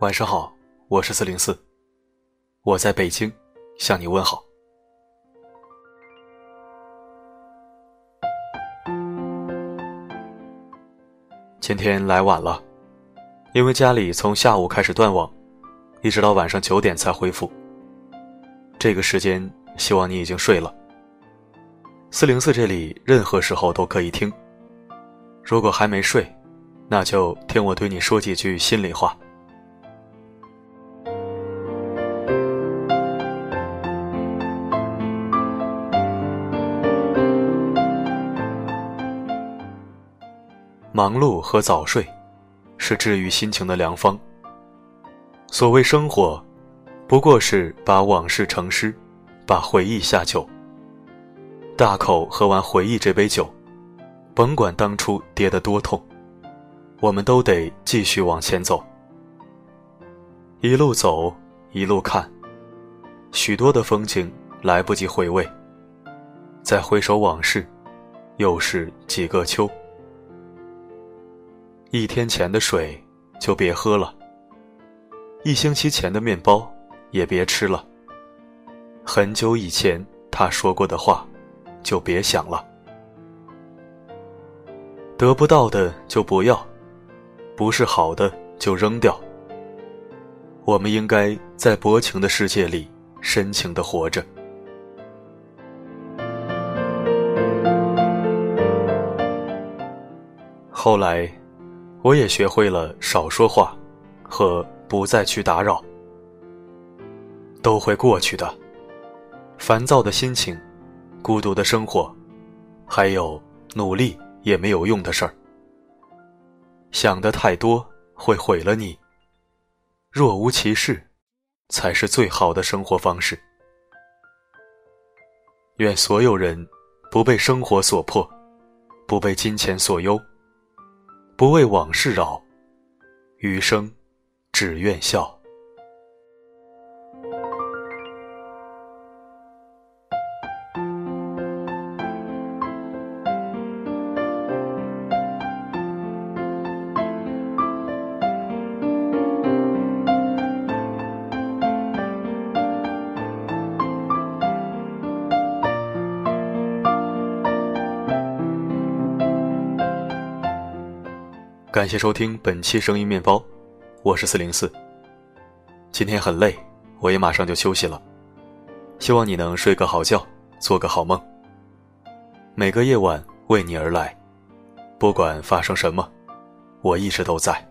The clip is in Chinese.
晚上好，我是四零四，我在北京向你问好。今天来晚了，因为家里从下午开始断网，一直到晚上九点才恢复。这个时间，希望你已经睡了。四零四这里任何时候都可以听。如果还没睡，那就听我对你说几句心里话。忙碌和早睡，是治愈心情的良方。所谓生活，不过是把往事成诗，把回忆下酒。大口喝完回忆这杯酒，甭管当初跌得多痛，我们都得继续往前走。一路走，一路看，许多的风景来不及回味。再回首往事，又是几个秋。一天前的水就别喝了，一星期前的面包也别吃了。很久以前他说过的话，就别想了。得不到的就不要，不是好的就扔掉。我们应该在薄情的世界里深情的活着。后来。我也学会了少说话，和不再去打扰，都会过去的。烦躁的心情，孤独的生活，还有努力也没有用的事儿。想的太多会毁了你。若无其事，才是最好的生活方式。愿所有人不被生活所迫，不被金钱所忧。不为往事扰，余生只愿笑。感谢收听本期声音面包，我是四零四。今天很累，我也马上就休息了。希望你能睡个好觉，做个好梦。每个夜晚为你而来，不管发生什么，我一直都在。